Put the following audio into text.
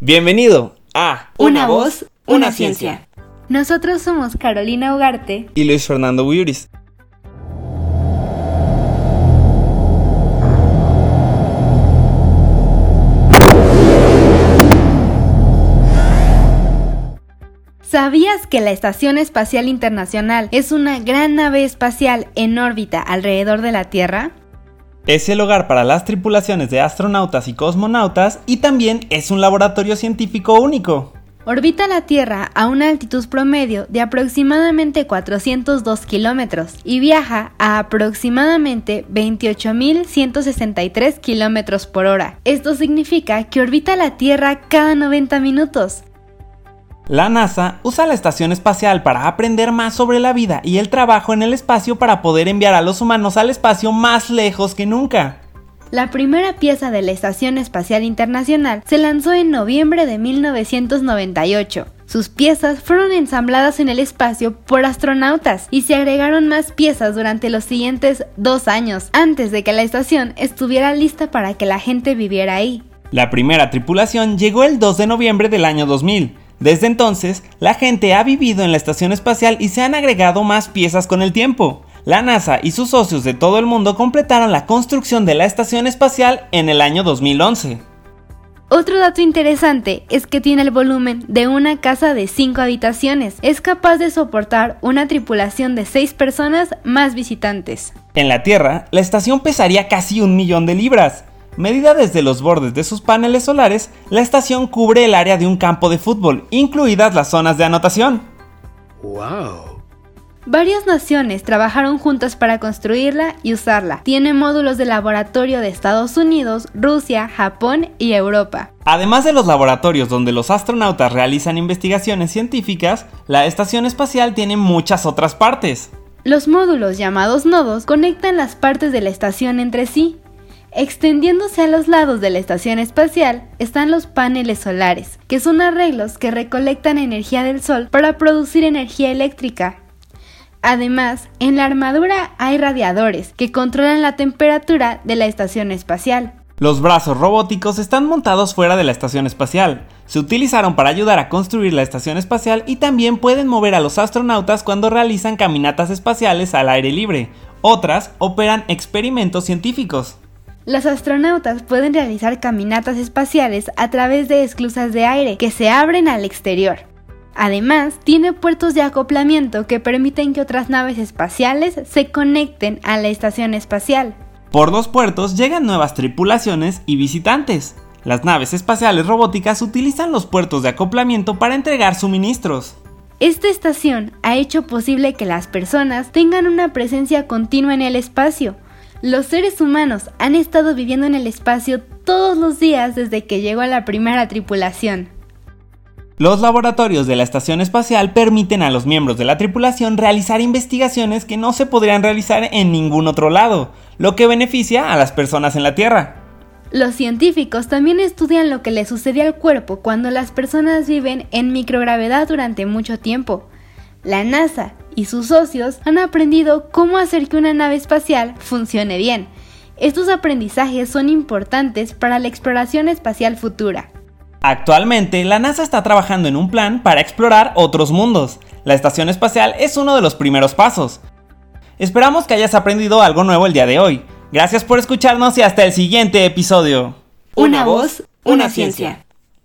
Bienvenido a Una voz, una ciencia. Nosotros somos Carolina Ugarte y Luis Fernando Buyuris. ¿Sabías que la Estación Espacial Internacional es una gran nave espacial en órbita alrededor de la Tierra? Es el hogar para las tripulaciones de astronautas y cosmonautas y también es un laboratorio científico único. Orbita la Tierra a una altitud promedio de aproximadamente 402 kilómetros y viaja a aproximadamente 28.163 kilómetros por hora. Esto significa que orbita la Tierra cada 90 minutos. La NASA usa la estación espacial para aprender más sobre la vida y el trabajo en el espacio para poder enviar a los humanos al espacio más lejos que nunca. La primera pieza de la Estación Espacial Internacional se lanzó en noviembre de 1998. Sus piezas fueron ensambladas en el espacio por astronautas y se agregaron más piezas durante los siguientes dos años, antes de que la estación estuviera lista para que la gente viviera ahí. La primera tripulación llegó el 2 de noviembre del año 2000 desde entonces, la gente ha vivido en la estación espacial y se han agregado más piezas con el tiempo. La NASA y sus socios de todo el mundo completaron la construcción de la estación espacial en el año 2011. Otro dato interesante es que tiene el volumen de una casa de 5 habitaciones. Es capaz de soportar una tripulación de 6 personas más visitantes. En la Tierra, la estación pesaría casi un millón de libras. Medida desde los bordes de sus paneles solares, la estación cubre el área de un campo de fútbol, incluidas las zonas de anotación. ¡Wow! Varias naciones trabajaron juntas para construirla y usarla. Tiene módulos de laboratorio de Estados Unidos, Rusia, Japón y Europa. Además de los laboratorios donde los astronautas realizan investigaciones científicas, la estación espacial tiene muchas otras partes. Los módulos llamados nodos conectan las partes de la estación entre sí, Extendiéndose a los lados de la estación espacial están los paneles solares, que son arreglos que recolectan energía del sol para producir energía eléctrica. Además, en la armadura hay radiadores que controlan la temperatura de la estación espacial. Los brazos robóticos están montados fuera de la estación espacial. Se utilizaron para ayudar a construir la estación espacial y también pueden mover a los astronautas cuando realizan caminatas espaciales al aire libre. Otras operan experimentos científicos. Los astronautas pueden realizar caminatas espaciales a través de esclusas de aire que se abren al exterior. Además, tiene puertos de acoplamiento que permiten que otras naves espaciales se conecten a la estación espacial. Por los puertos llegan nuevas tripulaciones y visitantes. Las naves espaciales robóticas utilizan los puertos de acoplamiento para entregar suministros. Esta estación ha hecho posible que las personas tengan una presencia continua en el espacio, los seres humanos han estado viviendo en el espacio todos los días desde que llegó a la primera tripulación. Los laboratorios de la estación espacial permiten a los miembros de la tripulación realizar investigaciones que no se podrían realizar en ningún otro lado, lo que beneficia a las personas en la Tierra. Los científicos también estudian lo que le sucede al cuerpo cuando las personas viven en microgravedad durante mucho tiempo. La NASA y sus socios han aprendido cómo hacer que una nave espacial funcione bien. Estos aprendizajes son importantes para la exploración espacial futura. Actualmente, la NASA está trabajando en un plan para explorar otros mundos. La estación espacial es uno de los primeros pasos. Esperamos que hayas aprendido algo nuevo el día de hoy. Gracias por escucharnos y hasta el siguiente episodio. Una voz, una ciencia.